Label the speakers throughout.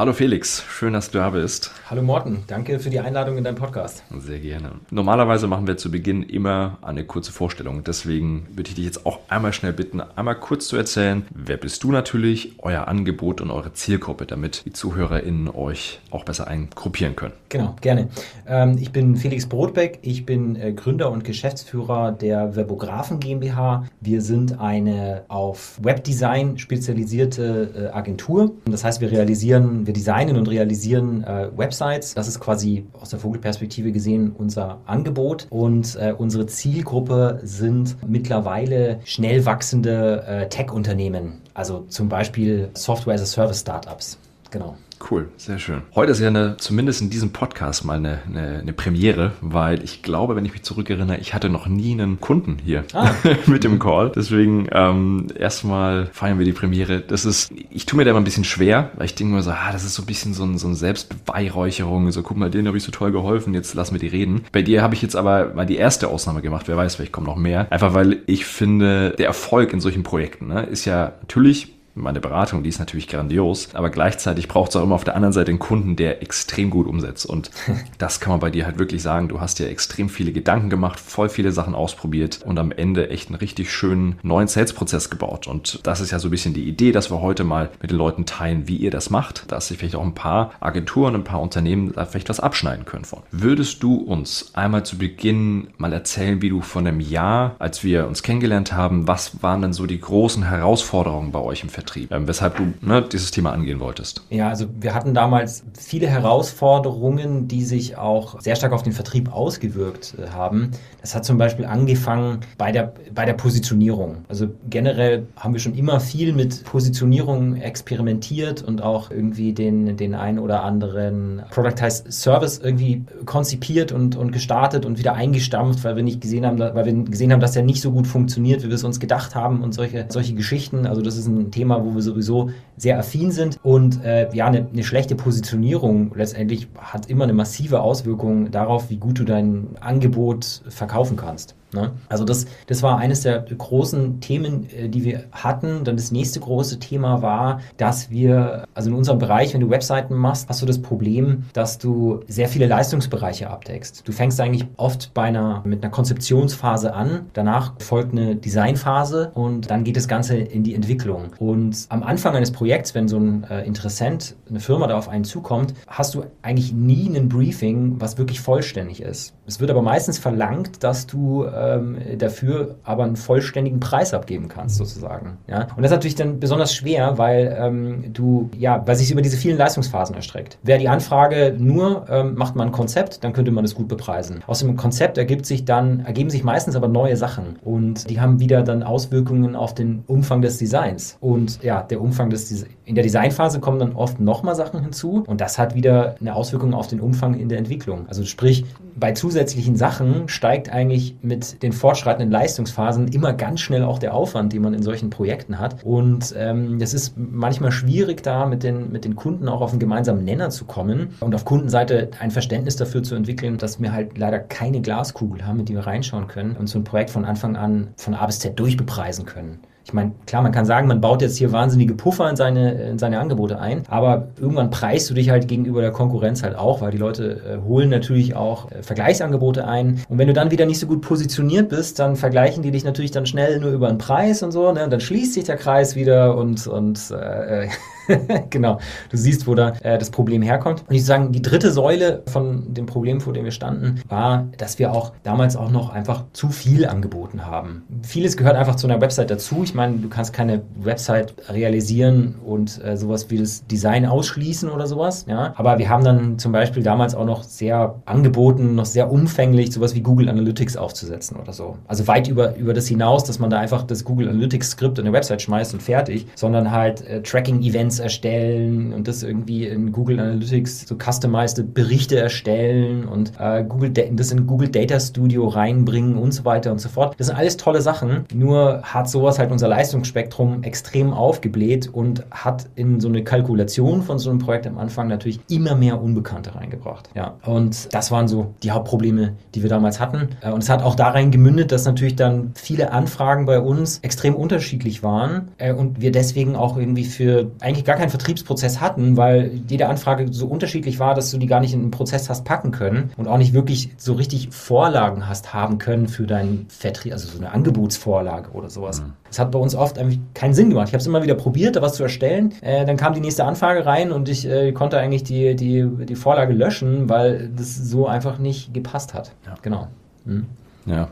Speaker 1: Hallo Felix, schön, dass du da bist.
Speaker 2: Hallo Morten, danke für die Einladung in deinen Podcast.
Speaker 1: Sehr gerne. Normalerweise machen wir zu Beginn immer eine kurze Vorstellung. Deswegen würde ich dich jetzt auch einmal schnell bitten, einmal kurz zu erzählen, wer bist du natürlich, euer Angebot und eure Zielgruppe, damit die ZuhörerInnen euch auch besser eingruppieren können.
Speaker 2: Genau, gerne. Ähm, ich bin Felix Brotbeck, ich bin äh, Gründer und Geschäftsführer der Webografen GmbH. Wir sind eine auf Webdesign spezialisierte äh, Agentur. Das heißt, wir realisieren, wir designen und realisieren äh, Websites. Das ist quasi aus der Vogelperspektive gesehen unser Angebot. Und äh, unsere Zielgruppe sind mittlerweile schnell wachsende äh, Tech-Unternehmen. Also zum Beispiel Software as a Service Startups. Genau.
Speaker 1: Cool, sehr schön. Heute ist ja eine, zumindest in diesem Podcast mal eine, eine, eine, Premiere, weil ich glaube, wenn ich mich zurückerinnere, ich hatte noch nie einen Kunden hier ah. mit dem Call. Deswegen ähm, erstmal feiern wir die Premiere. Das ist, ich tue mir da immer ein bisschen schwer, weil ich denke mir so, ah, das ist so ein bisschen so, ein, so eine Selbstbeweihräucherung. So, guck mal, denen habe ich so toll geholfen, jetzt lassen wir die reden. Bei dir habe ich jetzt aber mal die erste Ausnahme gemacht. Wer weiß, vielleicht kommen noch mehr. Einfach weil ich finde, der Erfolg in solchen Projekten ne, ist ja natürlich meine Beratung, die ist natürlich grandios, aber gleichzeitig braucht es auch immer auf der anderen Seite einen Kunden, der extrem gut umsetzt. Und das kann man bei dir halt wirklich sagen. Du hast dir extrem viele Gedanken gemacht, voll viele Sachen ausprobiert und am Ende echt einen richtig schönen neuen Sales-Prozess gebaut. Und das ist ja so ein bisschen die Idee, dass wir heute mal mit den Leuten teilen, wie ihr das macht, dass sich vielleicht auch ein paar Agenturen, ein paar Unternehmen da vielleicht was abschneiden können von. Würdest du uns einmal zu Beginn mal erzählen, wie du von dem Jahr, als wir uns kennengelernt haben, was waren denn so die großen Herausforderungen bei euch im Vertrieb? Vertrieb, ähm, weshalb du ne, dieses Thema angehen wolltest.
Speaker 2: Ja, also wir hatten damals viele Herausforderungen, die sich auch sehr stark auf den Vertrieb ausgewirkt äh, haben. Das hat zum Beispiel angefangen bei der, bei der Positionierung. Also generell haben wir schon immer viel mit Positionierung experimentiert und auch irgendwie den, den einen oder anderen Productized Service irgendwie konzipiert und, und gestartet und wieder eingestampft, weil wir nicht gesehen haben, weil wir gesehen haben, dass der nicht so gut funktioniert, wie wir es uns gedacht haben und solche, solche Geschichten. Also das ist ein Thema, wo wir sowieso sehr affin sind. Und äh, ja, eine, eine schlechte Positionierung letztendlich hat immer eine massive Auswirkung darauf, wie gut du dein Angebot verkaufen kannst. Ne? Also das, das war eines der großen Themen, äh, die wir hatten. Dann das nächste große Thema war, dass wir, also in unserem Bereich, wenn du Webseiten machst, hast du das Problem, dass du sehr viele Leistungsbereiche abdeckst. Du fängst eigentlich oft bei einer, mit einer Konzeptionsphase an, danach folgt eine Designphase und dann geht das Ganze in die Entwicklung. Und am Anfang eines Projekts, wenn so ein äh, Interessent, eine Firma da auf einen zukommt, hast du eigentlich nie ein Briefing, was wirklich vollständig ist. Es wird aber meistens verlangt, dass du äh, ähm, dafür aber einen vollständigen Preis abgeben kannst, sozusagen. Ja? Und das ist natürlich dann besonders schwer, weil ähm, du, ja, weil sich über diese vielen Leistungsphasen erstreckt. Wäre die Anfrage nur, ähm, macht man ein Konzept, dann könnte man es gut bepreisen. Aus dem Konzept ergibt sich dann, ergeben sich meistens aber neue Sachen und die haben wieder dann Auswirkungen auf den Umfang des Designs. Und ja, der Umfang des Designs, in der Designphase kommen dann oft nochmal Sachen hinzu und das hat wieder eine Auswirkung auf den Umfang in der Entwicklung. Also sprich, bei zusätzlichen Sachen steigt eigentlich mit den fortschreitenden Leistungsphasen immer ganz schnell auch der Aufwand, den man in solchen Projekten hat. Und ähm, das ist manchmal schwierig, da mit den, mit den Kunden auch auf einen gemeinsamen Nenner zu kommen und auf Kundenseite ein Verständnis dafür zu entwickeln, dass wir halt leider keine Glaskugel haben, mit die wir reinschauen können und so ein Projekt von Anfang an von A bis Z durchbepreisen können. Ich meine, klar, man kann sagen, man baut jetzt hier wahnsinnige Puffer in seine, in seine Angebote ein, aber irgendwann preist du dich halt gegenüber der Konkurrenz halt auch, weil die Leute äh, holen natürlich auch äh, Vergleichsangebote ein. Und wenn du dann wieder nicht so gut positioniert bist, dann vergleichen die dich natürlich dann schnell nur über den Preis und so, ne? Und dann schließt sich der Kreis wieder und, und äh, genau, du siehst, wo da äh, das Problem herkommt. Und ich sagen, die dritte Säule von dem Problem, vor dem wir standen, war, dass wir auch damals auch noch einfach zu viel angeboten haben. Vieles gehört einfach zu einer Website dazu. Ich meine, du kannst keine Website realisieren und äh, sowas wie das Design ausschließen oder sowas. Ja? Aber wir haben dann zum Beispiel damals auch noch sehr angeboten, noch sehr umfänglich sowas wie Google Analytics aufzusetzen oder so. Also weit über, über das hinaus, dass man da einfach das Google Analytics Skript in eine Website schmeißt und fertig, sondern halt äh, Tracking-Events erstellen und das irgendwie in Google Analytics so customized Berichte erstellen und äh, Google das in Google Data Studio reinbringen und so weiter und so fort. Das sind alles tolle Sachen. Nur hat sowas halt unser Leistungsspektrum extrem aufgebläht und hat in so eine Kalkulation von so einem Projekt am Anfang natürlich immer mehr Unbekannte reingebracht. Ja, und das waren so die Hauptprobleme, die wir damals hatten. Äh, und es hat auch darin gemündet, dass natürlich dann viele Anfragen bei uns extrem unterschiedlich waren äh, und wir deswegen auch irgendwie für eigentlich gar keinen Vertriebsprozess hatten, weil jede Anfrage so unterschiedlich war, dass du die gar nicht in einen Prozess hast packen können und auch nicht wirklich so richtig Vorlagen hast haben können für deinen Vertrieb, also so eine Angebotsvorlage oder sowas. Mhm. Das hat bei uns oft eigentlich keinen Sinn gemacht. Ich habe es immer wieder probiert, da was zu erstellen. Äh, dann kam die nächste Anfrage rein und ich äh, konnte eigentlich die, die, die Vorlage löschen, weil das so einfach nicht gepasst hat. Ja. Genau.
Speaker 1: Mhm. Ja.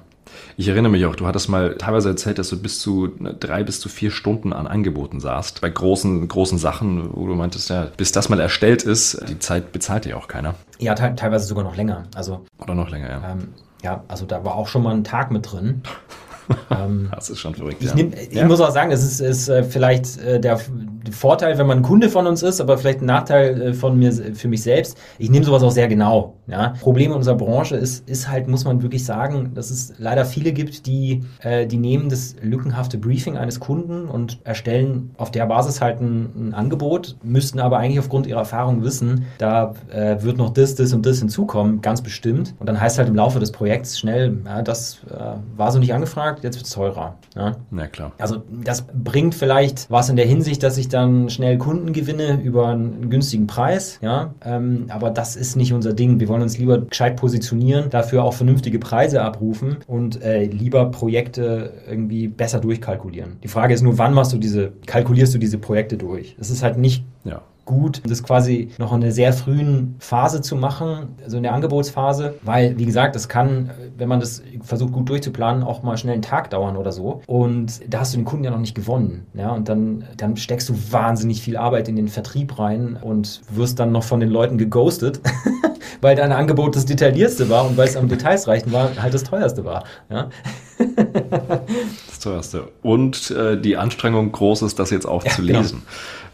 Speaker 1: Ich erinnere mich auch, du hattest mal teilweise erzählt, dass du bis zu drei bis zu vier Stunden an Angeboten saßt. Bei großen, großen Sachen, wo du meintest, ja, bis das mal erstellt ist, die Zeit bezahlt dir auch keiner.
Speaker 2: Ja, te teilweise sogar noch länger. Also,
Speaker 1: Oder noch länger, ja. Ähm,
Speaker 2: ja, also da war auch schon mal ein Tag mit drin.
Speaker 1: ähm, das ist schon verrückt.
Speaker 2: Ich, nehm, ich ja. muss auch sagen, es ist, ist äh, vielleicht äh, der, Vorteil, wenn man ein Kunde von uns ist, aber vielleicht ein Nachteil äh, von mir für mich selbst. Ich nehme sowas auch sehr genau. Ja. Problem in unserer Branche ist, ist halt, muss man wirklich sagen, dass es leider viele gibt, die, die nehmen das lückenhafte Briefing eines Kunden und erstellen auf der Basis halt ein, ein Angebot, müssten aber eigentlich aufgrund ihrer Erfahrung wissen, da wird noch das, das und das hinzukommen, ganz bestimmt. Und dann heißt halt im Laufe des Projekts schnell, ja, das äh, war so nicht angefragt, jetzt wird es teurer. Ja.
Speaker 1: Na klar.
Speaker 2: Also das bringt vielleicht was in der Hinsicht, dass ich dann schnell Kunden gewinne über einen günstigen Preis. Ja, ähm, aber das ist nicht unser Ding. Wir wollen uns lieber gescheit positionieren, dafür auch vernünftige Preise abrufen und äh, lieber Projekte irgendwie besser durchkalkulieren. Die Frage ist nur, wann machst du diese, kalkulierst du diese Projekte durch? Es ist halt nicht ja gut, das quasi noch in einer sehr frühen Phase zu machen, also in der Angebotsphase, weil, wie gesagt, das kann, wenn man das versucht gut durchzuplanen, auch mal schnell einen Tag dauern oder so. Und da hast du den Kunden ja noch nicht gewonnen. Ja, und dann, dann steckst du wahnsinnig viel Arbeit in den Vertrieb rein und wirst dann noch von den Leuten geghostet, weil dein Angebot das detailliertste war und weil es am Details reichen war, halt das teuerste war. Ja.
Speaker 1: Das teuerste. Und äh, die Anstrengung groß ist, das jetzt auch ja, zu genau. lesen.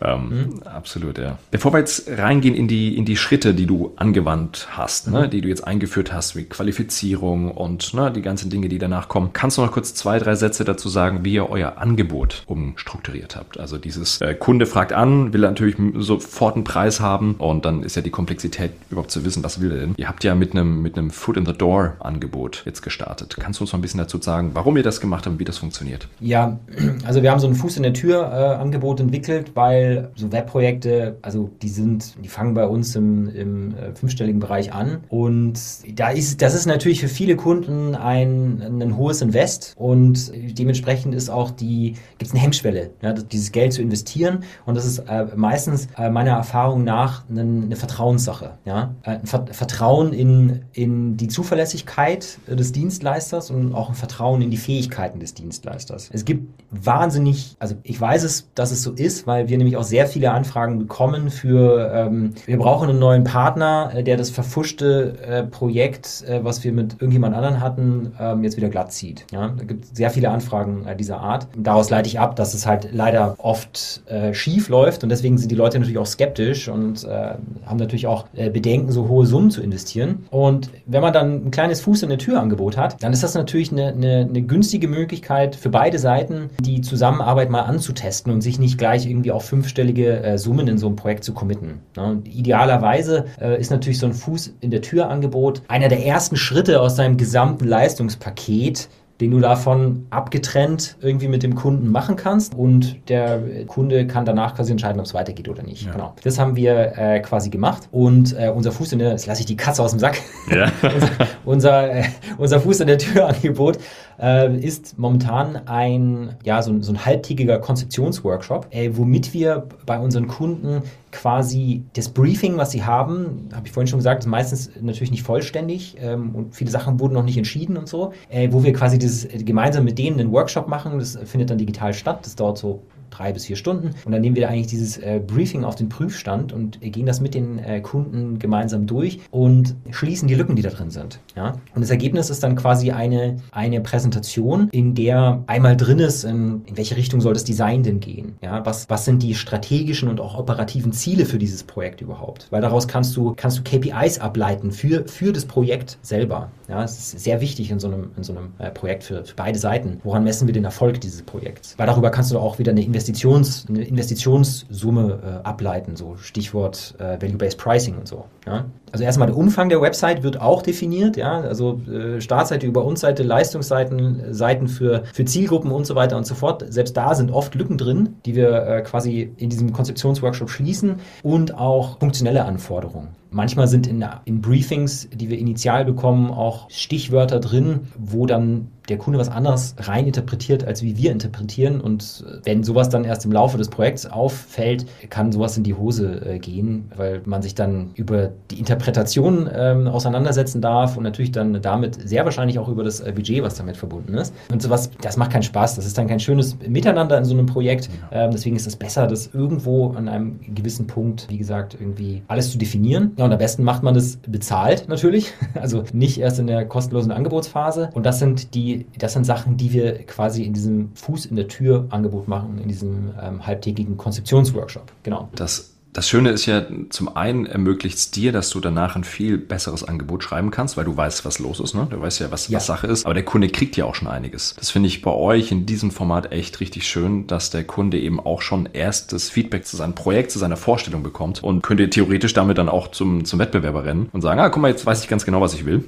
Speaker 1: Genau. Ähm, mhm. Absolut, ja. Bevor wir jetzt reingehen in die, in die Schritte, die du angewandt hast, ne, mhm. ne, die du jetzt eingeführt hast, wie Qualifizierung und ne, die ganzen Dinge, die danach kommen, kannst du noch kurz zwei, drei Sätze dazu sagen, wie ihr euer Angebot umstrukturiert habt? Also dieses äh, Kunde fragt an, will natürlich sofort einen Preis haben und dann ist ja die Komplexität überhaupt zu wissen, was will er denn? Ihr habt ja mit einem, mit einem Foot in the Door Angebot jetzt gestartet. Kannst du uns noch ein bisschen dazu sagen, warum ihr das gemacht habt und wie das funktioniert?
Speaker 2: Ja, also wir haben so ein Fuß in der Tür äh, Angebot entwickelt, weil so Webprojekte, also die sind, die fangen bei uns im, im äh, fünfstelligen Bereich an. Und da ist, das ist natürlich für viele Kunden ein, ein hohes Invest und dementsprechend ist auch die, gibt es eine Hemmschwelle, ja, dieses Geld zu investieren. Und das ist äh, meistens äh, meiner Erfahrung nach eine, eine Vertrauenssache. Ja? Äh, ein Vertrauen in, in die Zuverlässigkeit des Dienstleisters und auch ein Vertrauen in die Fähigkeiten des Dienstleisters. Es gibt wahnsinnig, also ich weiß es, dass es so ist, weil wir nämlich auch sehr viele Anfragen bekommen für, ähm, wir brauchen einen neuen Partner, äh, der das verfuschte äh, Projekt, äh, was wir mit irgendjemand anderen hatten, ähm, jetzt wieder glatt zieht. Ja? Da gibt es sehr viele Anfragen äh, dieser Art. Daraus leite ich ab, dass es halt leider oft äh, schief läuft und deswegen sind die Leute natürlich auch skeptisch und äh, haben natürlich auch Bedenken, so hohe Summen zu investieren. Und wenn man dann ein kleines Fuß in der Tür Angebot hat, dann ist das natürlich eine, eine, eine günstige Möglichkeit für beide Seiten, die Zusammenarbeit mal anzutesten und sich nicht gleich irgendwie auf fünf fünfstellige äh, Summen in so ein Projekt zu committen. Ne? idealerweise äh, ist natürlich so ein Fuß in der Tür Angebot einer der ersten Schritte aus deinem gesamten Leistungspaket, den du davon abgetrennt irgendwie mit dem Kunden machen kannst und der Kunde kann danach quasi entscheiden, ob es weitergeht oder nicht. Ja. Genau. Das haben wir äh, quasi gemacht und äh, unser Fuß in der, jetzt lasse ich die Katze aus dem Sack, ja. unser, unser, äh, unser Fuß in der Tür Angebot äh, ist momentan ein, ja, so, so ein halbtägiger Konzeptionsworkshop, äh, womit wir bei unseren Kunden quasi das Briefing, was sie haben, habe ich vorhin schon gesagt, ist meistens natürlich nicht vollständig ähm, und viele Sachen wurden noch nicht entschieden und so, äh, wo wir quasi dieses, äh, gemeinsam mit denen einen Workshop machen, das findet dann digital statt, das dauert so drei bis vier Stunden. Und dann nehmen wir eigentlich dieses äh, Briefing auf den Prüfstand und gehen das mit den äh, Kunden gemeinsam durch und schließen die Lücken, die da drin sind. Ja? Und das Ergebnis ist dann quasi eine, eine Präsentation, in der einmal drin ist, in, in welche Richtung soll das Design denn gehen? Ja? Was, was sind die strategischen und auch operativen Ziele für dieses Projekt überhaupt? Weil daraus kannst du, kannst du KPIs ableiten für, für das Projekt selber. Ja, es ist sehr wichtig in so einem, in so einem äh, Projekt für, für beide Seiten. Woran messen wir den Erfolg dieses Projekts? Weil darüber kannst du auch wieder eine, Investitions, eine Investitionssumme äh, ableiten, so Stichwort äh, Value-Based Pricing und so. Ja? Also erstmal der Umfang der Website wird auch definiert, ja, also äh, Startseite, über uns Seite, Leistungsseiten, Seiten für, für Zielgruppen und so weiter und so fort. Selbst da sind oft Lücken drin, die wir äh, quasi in diesem Konzeptionsworkshop schließen und auch funktionelle Anforderungen. Manchmal sind in, in Briefings, die wir initial bekommen, auch Stichwörter drin, wo dann der Kunde was anderes rein interpretiert, als wie wir interpretieren. Und äh, wenn sowas dann erst im Laufe des Projekts auffällt, kann sowas in die Hose äh, gehen, weil man sich dann über die Interpretation ähm, auseinandersetzen darf und natürlich dann damit sehr wahrscheinlich auch über das äh, Budget, was damit verbunden ist. Und sowas, das macht keinen Spaß. Das ist dann kein schönes Miteinander in so einem Projekt. Ähm, deswegen ist es besser, das irgendwo an einem gewissen Punkt, wie gesagt, irgendwie alles zu definieren. Ja, und am besten macht man das bezahlt natürlich. Also nicht erst in der kostenlosen Angebotsphase. Und das sind die das sind Sachen, die wir quasi in diesem Fuß in der Tür Angebot machen, in diesem ähm, halbtägigen Konzeptionsworkshop. Genau.
Speaker 1: Das das Schöne ist ja, zum einen ermöglicht es dir, dass du danach ein viel besseres Angebot schreiben kannst, weil du weißt, was los ist, ne? Du weißt ja, was, ja. was Sache ist. Aber der Kunde kriegt ja auch schon einiges. Das finde ich bei euch in diesem Format echt richtig schön, dass der Kunde eben auch schon erstes Feedback zu seinem Projekt, zu seiner Vorstellung bekommt und könnte theoretisch damit dann auch zum, zum Wettbewerber rennen und sagen, ah, guck mal, jetzt weiß ich ganz genau, was ich will.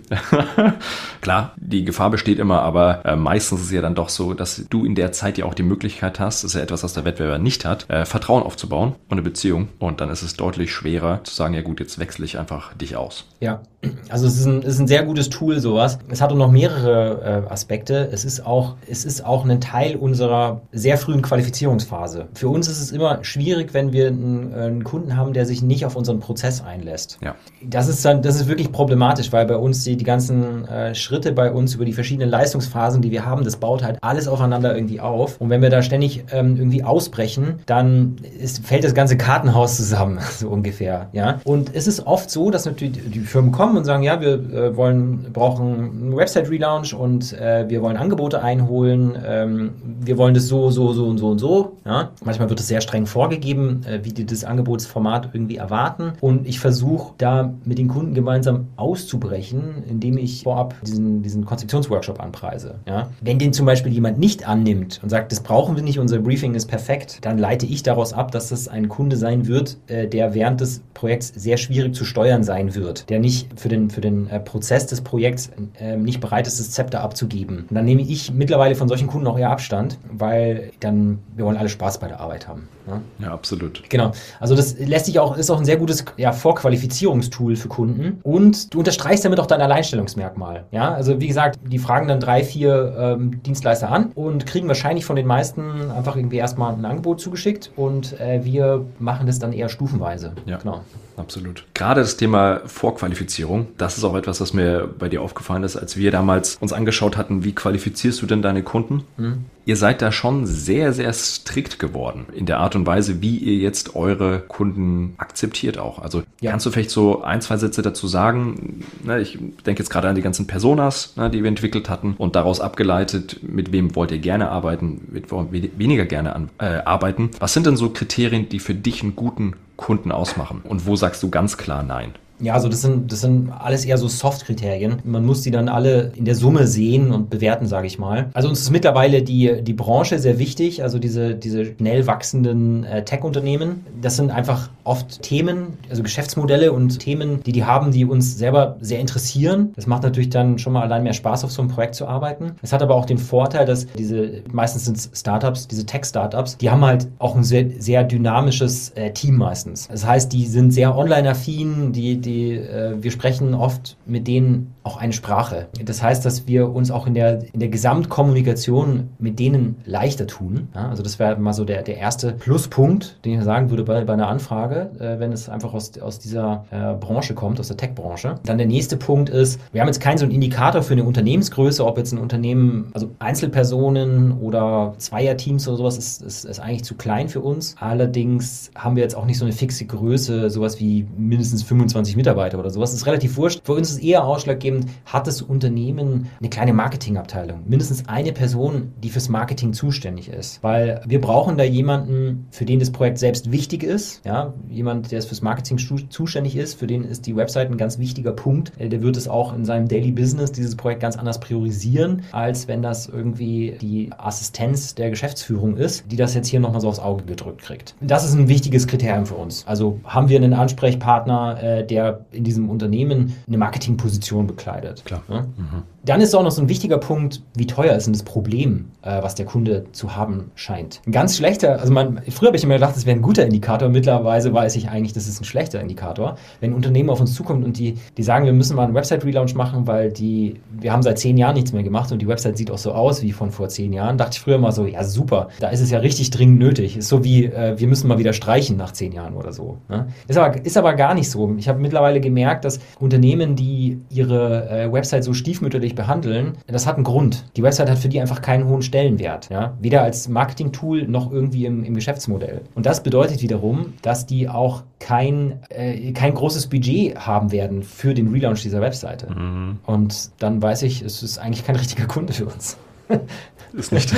Speaker 1: Klar, die Gefahr besteht immer, aber äh, meistens ist es ja dann doch so, dass du in der Zeit ja auch die Möglichkeit hast, das ist ja etwas, was der Wettbewerber nicht hat, äh, Vertrauen aufzubauen und eine Beziehung und und dann ist es deutlich schwerer zu sagen, ja gut, jetzt wechsle ich einfach dich aus.
Speaker 2: Ja, also es ist ein, ist ein sehr gutes Tool, sowas. Es hat auch noch mehrere äh, Aspekte. Es ist, auch, es ist auch ein Teil unserer sehr frühen Qualifizierungsphase. Für uns ist es immer schwierig, wenn wir einen, einen Kunden haben, der sich nicht auf unseren Prozess einlässt. Ja. Das ist dann, das ist wirklich problematisch, weil bei uns die, die ganzen äh, Schritte bei uns über die verschiedenen Leistungsphasen, die wir haben, das baut halt alles aufeinander irgendwie auf. Und wenn wir da ständig ähm, irgendwie ausbrechen, dann ist, fällt das ganze Kartenhaus zusammen zusammen, so ungefähr. Ja? Und es ist oft so, dass natürlich die Firmen kommen und sagen, ja, wir äh, wollen, brauchen einen Website-Relaunch und äh, wir wollen Angebote einholen, ähm, wir wollen das so, so, so und so und so. Ja? Manchmal wird es sehr streng vorgegeben, äh, wie die das Angebotsformat irgendwie erwarten. Und ich versuche da mit den Kunden gemeinsam auszubrechen, indem ich vorab diesen, diesen Konzeptionsworkshop anpreise. Ja? Wenn den zum Beispiel jemand nicht annimmt und sagt, das brauchen wir nicht, unser Briefing ist perfekt, dann leite ich daraus ab, dass das ein Kunde sein wird, äh, der während des Projekts sehr schwierig zu steuern sein wird, der nicht für den, für den äh, Prozess des Projekts äh, nicht bereit ist, das Zepter abzugeben. Und dann nehme ich mittlerweile von solchen Kunden auch eher Abstand, weil dann, wir wollen alle Spaß bei der Arbeit haben.
Speaker 1: Ne? Ja, absolut.
Speaker 2: Genau. Also das lässt sich auch, ist auch ein sehr gutes ja, Vorqualifizierungstool für Kunden. Und du unterstreichst damit auch dein Alleinstellungsmerkmal. Ja, also wie gesagt, die fragen dann drei, vier ähm, Dienstleister an und kriegen wahrscheinlich von den meisten einfach irgendwie erstmal ein Angebot zugeschickt und äh, wir machen das dann eher stufenweise.
Speaker 1: Ja. Genau absolut. Gerade das Thema Vorqualifizierung, das ist auch etwas, was mir bei dir aufgefallen ist, als wir damals uns angeschaut hatten, wie qualifizierst du denn deine Kunden? Mhm. Ihr seid da schon sehr, sehr strikt geworden in der Art und Weise, wie ihr jetzt eure Kunden akzeptiert auch. Also ja. kannst du vielleicht so ein, zwei Sätze dazu sagen? Ne, ich denke jetzt gerade an die ganzen Personas, ne, die wir entwickelt hatten und daraus abgeleitet, mit wem wollt ihr gerne arbeiten, mit weniger gerne an, äh, arbeiten. Was sind denn so Kriterien, die für dich einen guten Kunden ausmachen? Und wo sagst du ganz klar Nein?
Speaker 2: Ja, also das sind, das sind alles eher so Soft-Kriterien. Man muss die dann alle in der Summe sehen und bewerten, sage ich mal. Also uns ist mittlerweile die, die Branche sehr wichtig, also diese, diese schnell wachsenden äh, Tech-Unternehmen. Das sind einfach oft Themen, also Geschäftsmodelle und Themen, die die haben, die uns selber sehr interessieren. Das macht natürlich dann schon mal allein mehr Spaß, auf so einem Projekt zu arbeiten. Es hat aber auch den Vorteil, dass diese, meistens sind es Startups, diese Tech-Startups, die haben halt auch ein sehr, sehr dynamisches äh, Team meistens. Das heißt, die sind sehr online-affin, die die, äh, wir sprechen oft mit denen auch eine Sprache. Das heißt, dass wir uns auch in der, in der Gesamtkommunikation mit denen leichter tun. Ja, also das wäre mal so der, der erste Pluspunkt, den ich sagen würde bei, bei einer Anfrage, äh, wenn es einfach aus, aus dieser äh, Branche kommt, aus der Tech-Branche. Dann der nächste Punkt ist, wir haben jetzt keinen so einen Indikator für eine Unternehmensgröße, ob jetzt ein Unternehmen, also Einzelpersonen oder Zweierteams oder sowas, ist, ist, ist eigentlich zu klein für uns. Allerdings haben wir jetzt auch nicht so eine fixe Größe, sowas wie mindestens 25 Mitarbeiter oder sowas. Das ist relativ wurscht. Für uns ist eher ausschlaggebend, eben, hat das Unternehmen eine kleine Marketingabteilung. Mindestens eine Person, die fürs Marketing zuständig ist. Weil wir brauchen da jemanden, für den das Projekt selbst wichtig ist. Ja, jemand, der fürs Marketing zuständig ist, für den ist die Website ein ganz wichtiger Punkt. Äh, der wird es auch in seinem Daily Business, dieses Projekt ganz anders priorisieren, als wenn das irgendwie die Assistenz der Geschäftsführung ist, die das jetzt hier nochmal so aufs Auge gedrückt kriegt. Das ist ein wichtiges Kriterium für uns. Also haben wir einen Ansprechpartner, äh, der in diesem Unternehmen eine Marketingposition bekleidet bekleidet. Klar. Ja? Mhm. Dann ist auch noch so ein wichtiger Punkt, wie teuer ist denn das Problem, äh, was der Kunde zu haben scheint. Ein ganz schlechter, also man, früher habe ich immer gedacht, das wäre ein guter Indikator, mittlerweile weiß ich eigentlich, das ist ein schlechter Indikator. Wenn ein Unternehmen auf uns zukommt und die, die sagen, wir müssen mal einen Website-Relaunch machen, weil die, wir haben seit zehn Jahren nichts mehr gemacht und die Website sieht auch so aus wie von vor zehn Jahren, dachte ich früher mal so, ja super, da ist es ja richtig dringend nötig. Ist so wie, äh, wir müssen mal wieder streichen nach zehn Jahren oder so. Ne? Ist, aber, ist aber gar nicht so. Ich habe mittlerweile gemerkt, dass Unternehmen, die ihre äh, Website so stiefmütterlich behandeln, das hat einen Grund. Die Website hat für die einfach keinen hohen Stellenwert. Ja? Weder als Marketing-Tool noch irgendwie im, im Geschäftsmodell. Und das bedeutet wiederum, dass die auch kein, äh, kein großes Budget haben werden für den Relaunch dieser Webseite. Mhm. Und dann weiß ich, es ist eigentlich kein richtiger Kunde für uns.
Speaker 1: ist nicht.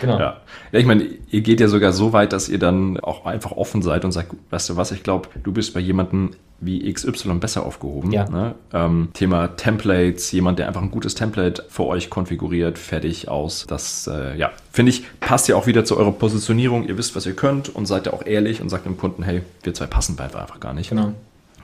Speaker 1: genau. Ja. ja, ich meine, ihr geht ja sogar so weit, dass ihr dann auch einfach offen seid und sagt, weißt du was, ich glaube, du bist bei jemandem wie XY besser aufgehoben. Ja. Ne? Ähm, Thema Templates, jemand, der einfach ein gutes Template für euch konfiguriert, fertig aus. Das, äh, ja, finde ich, passt ja auch wieder zu eurer Positionierung. Ihr wisst, was ihr könnt und seid ja auch ehrlich und sagt dem Kunden, hey, wir zwei passen beide einfach gar nicht.
Speaker 2: Genau.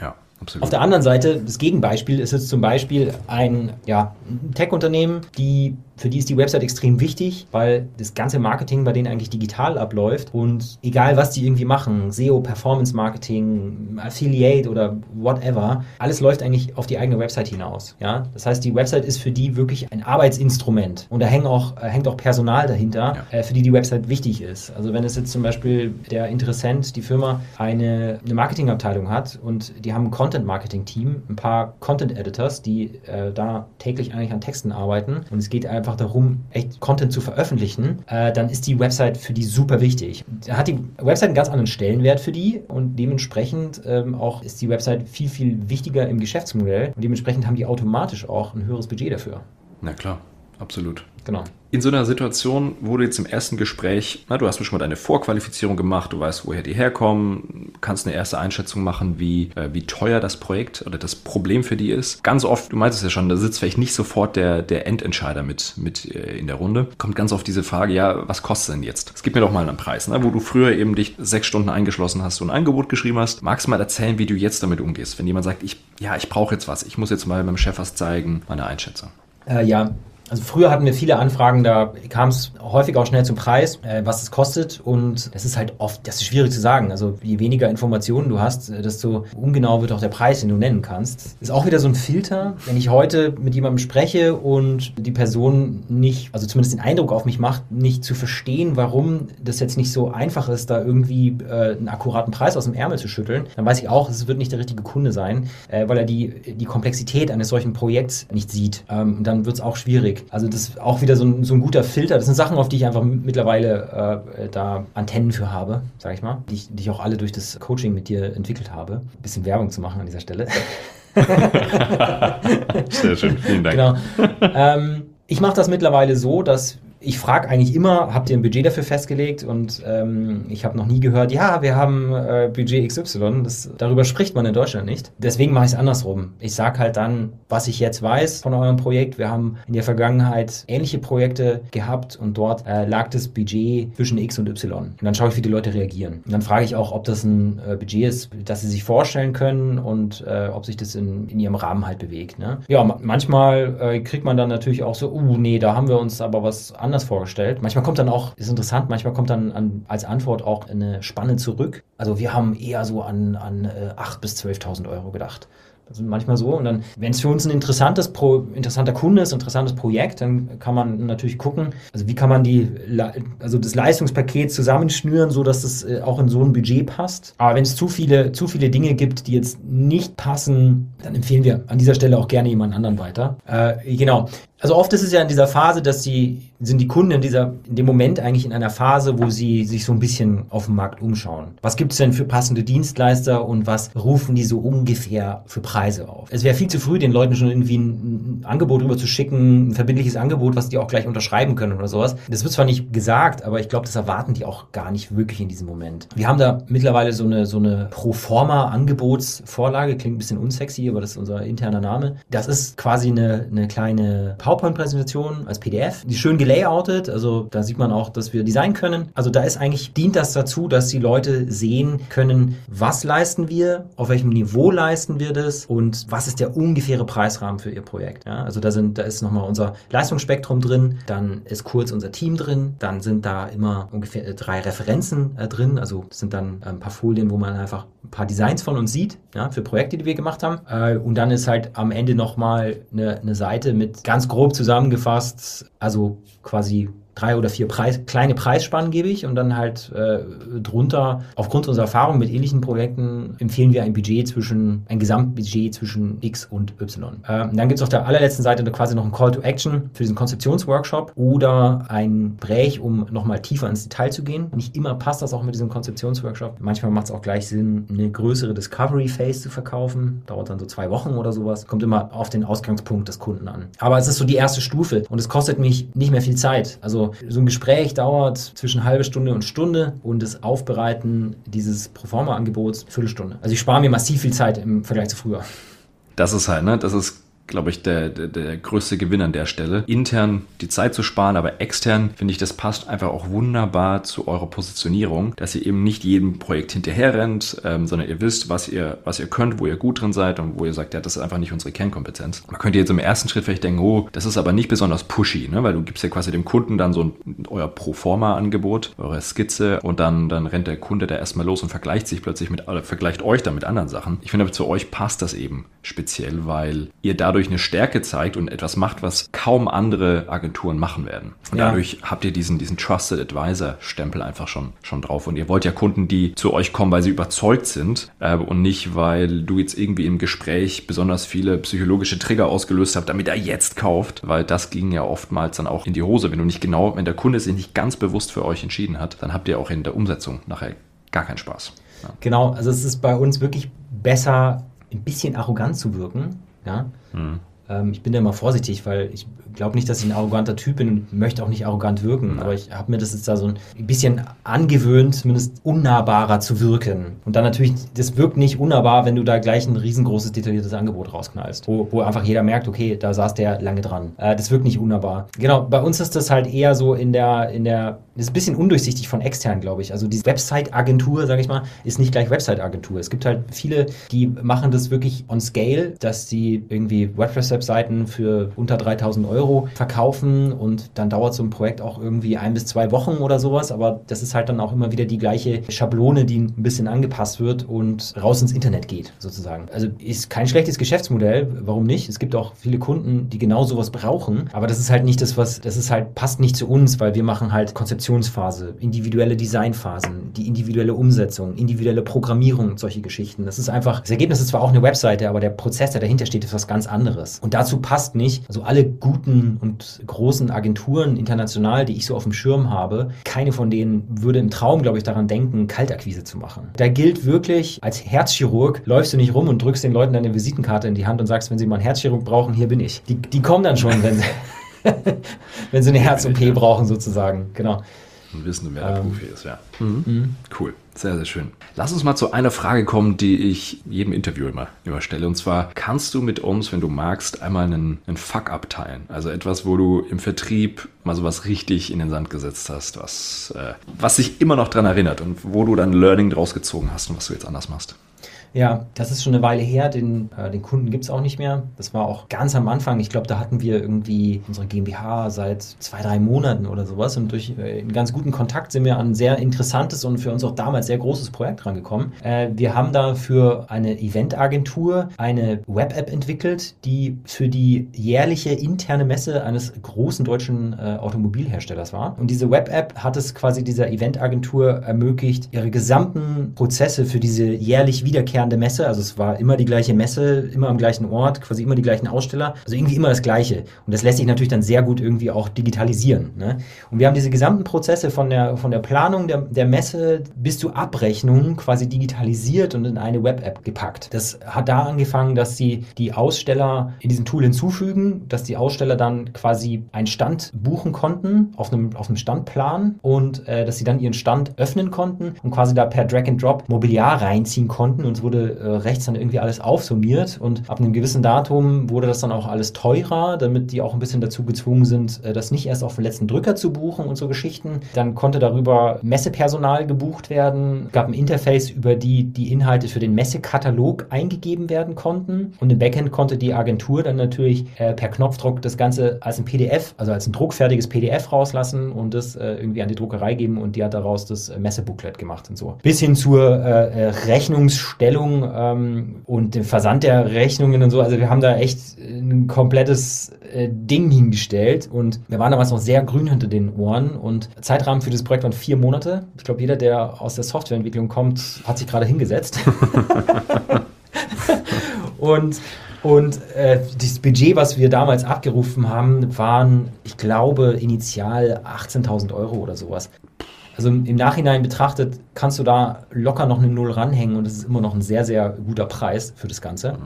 Speaker 2: Ja. Absolut. Auf der anderen Seite, das Gegenbeispiel ist jetzt zum Beispiel ein ja, Tech-Unternehmen, die für die ist die Website extrem wichtig, weil das ganze Marketing bei denen eigentlich digital abläuft und egal was die irgendwie machen, SEO, Performance Marketing, Affiliate oder whatever, alles läuft eigentlich auf die eigene Website hinaus. Ja? Das heißt, die Website ist für die wirklich ein Arbeitsinstrument und da hängt auch, äh, hängt auch Personal dahinter, ja. äh, für die die Website wichtig ist. Also wenn es jetzt zum Beispiel der Interessent, die Firma, eine, eine Marketingabteilung hat und die haben ein Content-Marketing-Team, ein paar Content-Editors, die äh, da täglich eigentlich an Texten arbeiten und es geht einfach darum, echt Content zu veröffentlichen, äh, dann ist die Website für die super wichtig. Da hat die Website einen ganz anderen Stellenwert für die und dementsprechend ähm, auch ist die Website viel, viel wichtiger im Geschäftsmodell und dementsprechend haben die automatisch auch ein höheres Budget dafür.
Speaker 1: Na klar, absolut.
Speaker 2: Genau.
Speaker 1: In so einer Situation wurde jetzt im ersten Gespräch, na, du hast schon mal deine Vorqualifizierung gemacht, du weißt, woher die herkommen, kannst eine erste Einschätzung machen, wie, äh, wie teuer das Projekt oder das Problem für die ist. Ganz oft, du meintest ja schon, da sitzt vielleicht nicht sofort der, der Endentscheider mit, mit äh, in der Runde. Kommt ganz oft diese Frage, ja, was kostet denn jetzt? Es gibt mir doch mal einen Preis, ne? wo du früher eben dich sechs Stunden eingeschlossen hast und ein Angebot geschrieben hast. Magst du mal erzählen, wie du jetzt damit umgehst? Wenn jemand sagt, ich, ja, ich brauche jetzt was, ich muss jetzt mal meinem Chef was zeigen, meine Einschätzung.
Speaker 2: Äh, ja, also früher hatten wir viele Anfragen, da kam es häufig auch schnell zum Preis, äh, was es kostet. Und das ist halt oft, das ist schwierig zu sagen. Also je weniger Informationen du hast, äh, desto ungenau wird auch der Preis, den du nennen kannst. Ist auch wieder so ein Filter. Wenn ich heute mit jemandem spreche und die Person nicht, also zumindest den Eindruck auf mich macht, nicht zu verstehen, warum das jetzt nicht so einfach ist, da irgendwie äh, einen akkuraten Preis aus dem Ärmel zu schütteln, dann weiß ich auch, es wird nicht der richtige Kunde sein, äh, weil er die, die Komplexität eines solchen Projekts nicht sieht. Ähm, dann wird es auch schwierig. Also das ist auch wieder so ein, so ein guter Filter. Das sind Sachen, auf die ich einfach mittlerweile äh, da Antennen für habe, sage ich mal, die ich, die ich auch alle durch das Coaching mit dir entwickelt habe. Ein bisschen Werbung zu machen an dieser Stelle.
Speaker 1: Sehr schön, vielen Dank.
Speaker 2: Genau. Ähm, ich mache das mittlerweile so, dass ich frage eigentlich immer, habt ihr ein Budget dafür festgelegt? Und ähm, ich habe noch nie gehört, ja, wir haben äh, Budget XY. Das, darüber spricht man in Deutschland nicht. Deswegen mache ich es andersrum. Ich sage halt dann, was ich jetzt weiß von eurem Projekt. Wir haben in der Vergangenheit ähnliche Projekte gehabt und dort äh, lag das Budget zwischen X und Y. Und dann schaue ich, wie die Leute reagieren. Und dann frage ich auch, ob das ein äh, Budget ist, das sie sich vorstellen können und äh, ob sich das in, in ihrem Rahmen halt bewegt. Ne? Ja, manchmal äh, kriegt man dann natürlich auch so, uh, nee, da haben wir uns aber was anderes anders vorgestellt. Manchmal kommt dann auch, ist interessant, manchmal kommt dann an, als Antwort auch eine Spanne zurück. Also wir haben eher so an, an äh, 8.000 bis 12.000 Euro gedacht. Das ist manchmal so. Und dann, wenn es für uns ein interessantes Pro, interessanter Kunde ist, interessantes Projekt, dann kann man natürlich gucken, also wie kann man die, also das Leistungspaket zusammenschnüren, so dass es äh, auch in so ein Budget passt. Aber wenn es zu viele, zu viele Dinge gibt, die jetzt nicht passen, dann empfehlen wir an dieser Stelle auch gerne jemand anderen weiter. Äh, genau. Also oft ist es ja in dieser Phase, dass sie, sind die Kunden in dieser, in dem Moment eigentlich in einer Phase, wo sie sich so ein bisschen auf dem Markt umschauen. Was gibt es denn für passende Dienstleister und was rufen die so ungefähr für Preise auf? Es wäre viel zu früh, den Leuten schon irgendwie ein, ein Angebot rüber zu schicken, ein verbindliches Angebot, was die auch gleich unterschreiben können oder sowas. Das wird zwar nicht gesagt, aber ich glaube, das erwarten die auch gar nicht wirklich in diesem Moment. Wir haben da mittlerweile so eine, so eine Proforma-Angebotsvorlage, klingt ein bisschen unsexy, aber das ist unser interner Name. Das ist quasi eine, eine kleine PowerPoint-Präsentation als PDF. Die schön gelayoutet, also da sieht man auch, dass wir designen können. Also da ist eigentlich, dient das dazu, dass die Leute sehen können, was leisten wir, auf welchem Niveau leisten wir das und was ist der ungefähre Preisrahmen für ihr Projekt. Ja, also da sind, da ist nochmal unser Leistungsspektrum drin, dann ist kurz unser Team drin, dann sind da immer ungefähr äh, drei Referenzen äh, drin, also sind dann äh, ein paar Folien, wo man einfach ein paar Designs von uns sieht, ja, für Projekte, die wir gemacht haben. Äh, und dann ist halt am Ende nochmal eine, eine Seite mit ganz großen grob zusammengefasst, also quasi drei oder vier Preis, kleine Preisspannen gebe ich und dann halt äh, drunter, aufgrund unserer Erfahrung mit ähnlichen Projekten, empfehlen wir ein Budget zwischen, ein Gesamtbudget zwischen X und Y. Ähm, dann gibt es auf der allerletzten Seite quasi noch ein Call to Action für diesen Konzeptionsworkshop oder ein Brech, um nochmal tiefer ins Detail zu gehen. Nicht immer passt das auch mit diesem Konzeptionsworkshop. Manchmal macht es auch gleich Sinn, eine größere Discovery Phase zu verkaufen. Dauert dann so zwei Wochen oder sowas. Kommt immer auf den Ausgangspunkt des Kunden an. Aber es ist so die erste Stufe und es kostet mich nicht mehr viel Zeit. Also so ein Gespräch dauert zwischen halbe Stunde und Stunde und das Aufbereiten dieses Proforma-Angebots Viertelstunde. Also ich spare mir massiv viel Zeit im Vergleich zu früher.
Speaker 1: Das ist halt, ne? Das ist glaube ich, der, der, der größte Gewinn an der Stelle. Intern die Zeit zu sparen, aber extern finde ich, das passt einfach auch wunderbar zu eurer Positionierung, dass ihr eben nicht jedem Projekt hinterher rennt, ähm, sondern ihr wisst, was ihr, was ihr könnt, wo ihr gut drin seid und wo ihr sagt, ja, das ist einfach nicht unsere Kernkompetenz. Man könnte jetzt im ersten Schritt vielleicht denken, oh, das ist aber nicht besonders pushy, ne? weil du gibst ja quasi dem Kunden dann so ein, euer Proforma-Angebot, eure Skizze und dann, dann rennt der Kunde da erstmal los und vergleicht sich plötzlich mit, oder vergleicht euch dann mit anderen Sachen. Ich finde aber zu euch passt das eben speziell, weil ihr dadurch dadurch eine Stärke zeigt und etwas macht, was kaum andere Agenturen machen werden. Und ja. dadurch habt ihr diesen, diesen Trusted Advisor Stempel einfach schon, schon drauf. Und ihr wollt ja Kunden, die zu euch kommen, weil sie überzeugt sind äh, und nicht, weil du jetzt irgendwie im Gespräch besonders viele psychologische Trigger ausgelöst habt, damit er jetzt kauft, weil das ging ja oftmals dann auch in die Hose. Wenn du nicht genau, wenn der Kunde sich nicht ganz bewusst für euch entschieden hat, dann habt ihr auch in der Umsetzung nachher gar keinen Spaß.
Speaker 2: Ja. Genau, also es ist bei uns wirklich besser, ein bisschen arrogant zu wirken, ja. Mhm. Ähm, ich bin da immer vorsichtig, weil ich glaube nicht, dass ich ein arroganter Typ bin und möchte auch nicht arrogant wirken. Mhm. Aber ich habe mir das jetzt da so ein bisschen angewöhnt, zumindest unnahbarer zu wirken. Und dann natürlich, das wirkt nicht unnahbar, wenn du da gleich ein riesengroßes, detailliertes Angebot rausknallst, wo, wo einfach jeder merkt, okay, da saß der lange dran. Äh, das wirkt nicht unnahbar. Genau, bei uns ist das halt eher so in der, in der, das ist ein bisschen undurchsichtig von extern, glaube ich. Also die Website-Agentur, sage ich mal, ist nicht gleich Website-Agentur. Es gibt halt viele, die machen das wirklich on scale, dass sie irgendwie WordPress-Webseiten für unter 3000 Euro verkaufen und dann dauert so ein Projekt auch irgendwie ein bis zwei Wochen oder sowas, aber das ist halt dann auch immer wieder die gleiche Schablone, die ein bisschen angepasst wird und raus ins Internet geht, sozusagen. Also ist kein schlechtes Geschäftsmodell, warum nicht? Es gibt auch viele Kunden, die genau sowas brauchen, aber das ist halt nicht das, was, das ist halt, passt nicht zu uns, weil wir machen halt Konzeptionsphase, individuelle Designphasen, die individuelle Umsetzung, individuelle Programmierung solche Geschichten. Das ist einfach, das Ergebnis ist zwar auch eine Webseite, aber der Prozess, der dahinter steht, ist was ganz anderes. Und dazu passt nicht, also alle guten und großen Agenturen international, die ich so auf dem Schirm habe, keine von denen würde im Traum, glaube ich, daran denken, Kaltakquise zu machen. Da gilt wirklich, als Herzchirurg läufst du nicht rum und drückst den Leuten deine Visitenkarte in die Hand und sagst, wenn sie mal einen Herzchirurg brauchen, hier bin ich. Die, die kommen dann schon, wenn sie, wenn sie eine Herz-OP brauchen, sozusagen. Genau.
Speaker 1: Und wissen, wer der ähm, Profi ist, ja. Mhm. mhm. Cool. Sehr, sehr schön. Lass uns mal zu einer Frage kommen, die ich jedem Interview immer, immer stelle. Und zwar, kannst du mit uns, wenn du magst, einmal einen, einen Fuck-up teilen? Also etwas, wo du im Vertrieb mal sowas richtig in den Sand gesetzt hast, was, äh, was sich immer noch dran erinnert und wo du dann Learning draus gezogen hast und was du jetzt anders machst.
Speaker 2: Ja, das ist schon eine Weile her. Den, äh, den Kunden gibt es auch nicht mehr. Das war auch ganz am Anfang. Ich glaube, da hatten wir irgendwie unsere GmbH seit zwei, drei Monaten oder sowas. Und durch äh, einen ganz guten Kontakt sind wir an ein sehr interessantes und für uns auch damals sehr großes Projekt rangekommen. Äh, wir haben da für eine Eventagentur eine Web-App entwickelt, die für die jährliche interne Messe eines großen deutschen äh, Automobilherstellers war. Und diese Web-App hat es quasi dieser Eventagentur ermöglicht, ihre gesamten Prozesse für diese jährlich wiederkehrende Messe, also es war immer die gleiche Messe, immer am gleichen Ort, quasi immer die gleichen Aussteller, also irgendwie immer das Gleiche. Und das lässt sich natürlich dann sehr gut irgendwie auch digitalisieren. Ne? Und wir haben diese gesamten Prozesse von der, von der Planung der, der Messe bis zur Abrechnung quasi digitalisiert und in eine Web-App gepackt. Das hat da angefangen, dass sie die Aussteller in diesem Tool hinzufügen, dass die Aussteller dann quasi einen Stand buchen konnten auf einem, auf einem Standplan und äh, dass sie dann ihren Stand öffnen konnten und quasi da per Drag and Drop Mobiliar reinziehen konnten und es wurde äh, rechts dann irgendwie alles aufsummiert und ab einem gewissen Datum wurde das dann auch alles teurer, damit die auch ein bisschen dazu gezwungen sind, äh, das nicht erst auf den letzten Drücker zu buchen und so Geschichten. Dann konnte darüber Messepersonal gebucht werden, es gab ein Interface, über die die Inhalte für den Messekatalog eingegeben werden konnten und im Backend konnte die Agentur dann natürlich äh, per Knopfdruck das Ganze als ein PDF, also als ein druckfertiges PDF rauslassen und das äh, irgendwie an die Druckerei geben und die hat daraus das äh, Messebooklet gemacht und so. Bis hin zur äh, Rechnungsstellung ähm, und dem Versand der Rechnungen und so. Also wir haben da echt ein komplettes äh, Ding hingestellt und wir waren damals noch sehr grün hinter den Ohren und Zeitrahmen für das Projekt waren vier Monate. Ich glaube, jeder, der aus der Softwareentwicklung kommt, hat sich gerade hingesetzt. und und äh, das Budget, was wir damals abgerufen haben, waren, ich glaube, initial 18.000 Euro oder sowas. Also im Nachhinein betrachtet kannst du da locker noch eine Null ranhängen und es ist immer noch ein sehr, sehr guter Preis für das Ganze.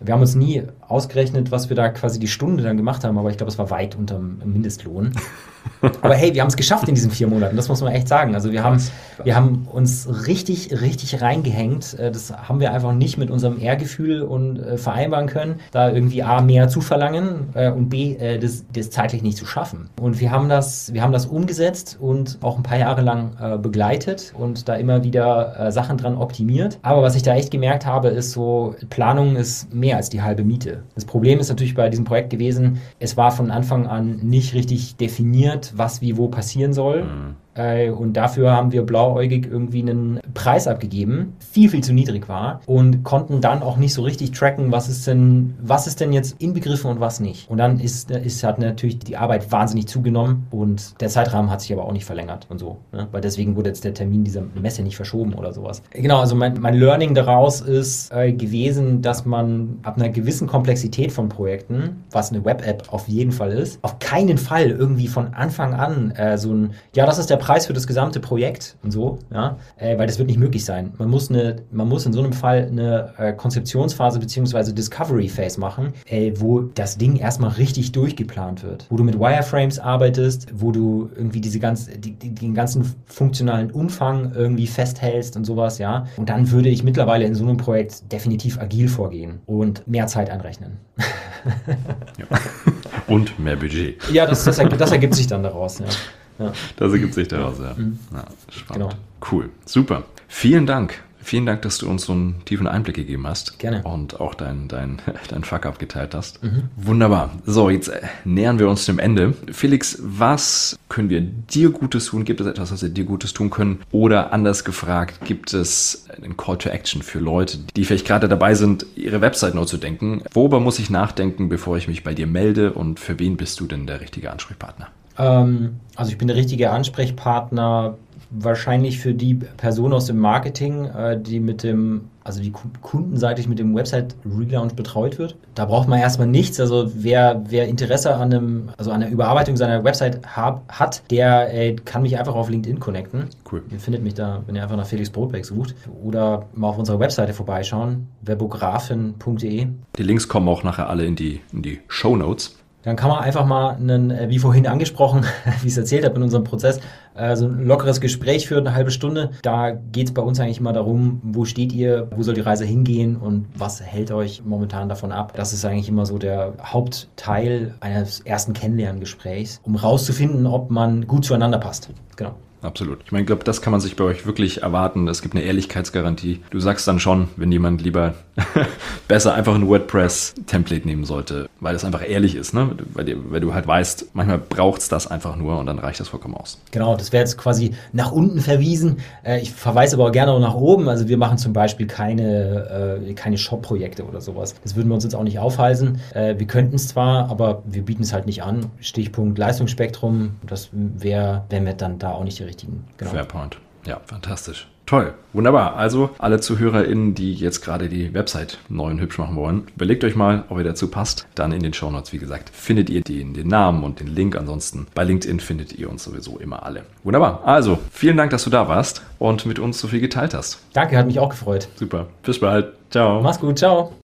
Speaker 2: Wir haben uns nie ausgerechnet, was wir da quasi die Stunde dann gemacht haben, aber ich glaube, es war weit unter dem Mindestlohn. Aber hey, wir haben es geschafft in diesen vier Monaten, das muss man echt sagen. Also wir haben, wir haben uns richtig, richtig reingehängt. Äh, das haben wir einfach nicht mit unserem Ehrgefühl und äh, vereinbaren können, da irgendwie A, mehr zu verlangen äh, und B, äh, das, das zeitlich nicht zu schaffen. Und wir haben das, wir haben das umgesetzt und auch ein paar Jahre lang äh, begleitet und da immer wieder äh, Sachen dran optimiert. Aber was ich da echt gemerkt habe, ist so, Planung ist mehr als die halbe Miete. Das Problem ist natürlich bei diesem Projekt gewesen, es war von Anfang an nicht richtig definiert, was wie wo passieren soll. Mhm. Äh, und dafür haben wir blauäugig irgendwie einen Preis abgegeben, viel, viel zu niedrig war und konnten dann auch nicht so richtig tracken, was ist denn, was ist denn jetzt inbegriffen und was nicht. Und dann ist, ist hat natürlich die Arbeit wahnsinnig zugenommen und der Zeitrahmen hat sich aber auch nicht verlängert und so. Ne? Weil deswegen wurde jetzt der Termin dieser Messe nicht verschoben oder sowas. Genau, also mein, mein Learning daraus ist äh, gewesen, dass man ab einer gewissen Komplexität von Projekten, was eine Web-App auf jeden Fall ist, auf keinen Fall irgendwie von Anfang an äh, so ein, ja, das ist der Preis für das gesamte Projekt und so, ja, äh, weil das wird nicht möglich sein. Man muss, eine, man muss in so einem Fall eine äh, Konzeptionsphase bzw. Discovery Phase machen, äh, wo das Ding erstmal richtig durchgeplant wird, wo du mit Wireframes arbeitest, wo du irgendwie diese ganz, die, die, den ganzen funktionalen Umfang irgendwie festhältst und sowas, ja. Und dann würde ich mittlerweile in so einem Projekt definitiv agil vorgehen und mehr Zeit einrechnen.
Speaker 1: ja. Und mehr Budget.
Speaker 2: Ja, das, das, das ergibt sich dann daraus, ja.
Speaker 1: Ja. Das ergibt sich daraus, ja. Mhm. ja spannend. Genau. Cool. Super. Vielen Dank. Vielen Dank, dass du uns so einen tiefen Einblick gegeben hast.
Speaker 2: Gerne.
Speaker 1: Und auch dein, dein, dein Fuck abgeteilt hast. Mhm. Wunderbar. So, jetzt äh, nähern wir uns dem Ende. Felix, was können wir dir Gutes tun? Gibt es etwas, was wir dir Gutes tun können? Oder anders gefragt, gibt es einen Call to Action für Leute, die vielleicht gerade dabei sind, ihre Website neu zu denken? Worüber muss ich nachdenken, bevor ich mich bei dir melde? Und für wen bist du denn der richtige Ansprechpartner?
Speaker 2: Ähm, also ich bin der richtige Ansprechpartner wahrscheinlich für die Person aus dem Marketing, äh, die mit dem, also die kundenseitig mit dem Website Relaunch betreut wird. Da braucht man erstmal nichts. Also wer, wer Interesse an einem, also an der Überarbeitung seiner Website hab, hat, der äh, kann mich einfach auf LinkedIn connecten.
Speaker 1: Cool.
Speaker 2: Ihr findet mich da, wenn ihr einfach nach Felix Brotbeck sucht. Oder mal auf unserer Webseite vorbeischauen, webographen.de.
Speaker 1: Die Links kommen auch nachher alle in die, in die Show Notes
Speaker 2: dann kann man einfach mal, einen, äh, wie vorhin angesprochen, wie ich es erzählt habe in unserem Prozess, äh, so ein lockeres Gespräch führen, eine halbe Stunde. Da geht es bei uns eigentlich immer darum, wo steht ihr, wo soll die Reise hingehen und was hält euch momentan davon ab. Das ist eigentlich immer so der Hauptteil eines ersten Kennenlerngesprächs, um rauszufinden, ob man gut zueinander passt. Genau.
Speaker 1: absolut. Ich meine, ich glaube, das kann man sich bei euch wirklich erwarten. Es gibt eine Ehrlichkeitsgarantie. Du sagst dann schon, wenn jemand lieber besser einfach ein WordPress-Template nehmen sollte, weil das einfach ehrlich ist, ne? Weil, weil du halt weißt, manchmal braucht es das einfach nur und dann reicht das vollkommen aus.
Speaker 2: Genau, das wäre jetzt quasi nach unten verwiesen. Äh, ich verweise aber auch gerne auch nach oben. Also wir machen zum Beispiel keine, äh, keine Shop-Projekte oder sowas. Das würden wir uns jetzt auch nicht aufhalsen. Äh, wir könnten es zwar, aber wir bieten es halt nicht an. Stichpunkt Leistungsspektrum, das wäre, wären wir dann da auch nicht die richtigen.
Speaker 1: Genau. Fairpoint. Ja, fantastisch. Toll, wunderbar. Also alle ZuhörerInnen, die jetzt gerade die Website neu und hübsch machen wollen, überlegt euch mal, ob ihr dazu passt. Dann in den Shownotes, wie gesagt, findet ihr den, den Namen und den Link. Ansonsten bei LinkedIn findet ihr uns sowieso immer alle. Wunderbar. Also, vielen Dank, dass du da warst und mit uns so viel geteilt hast.
Speaker 2: Danke, hat mich auch gefreut.
Speaker 1: Super. Bis bald. Ciao.
Speaker 2: Mach's gut. Ciao.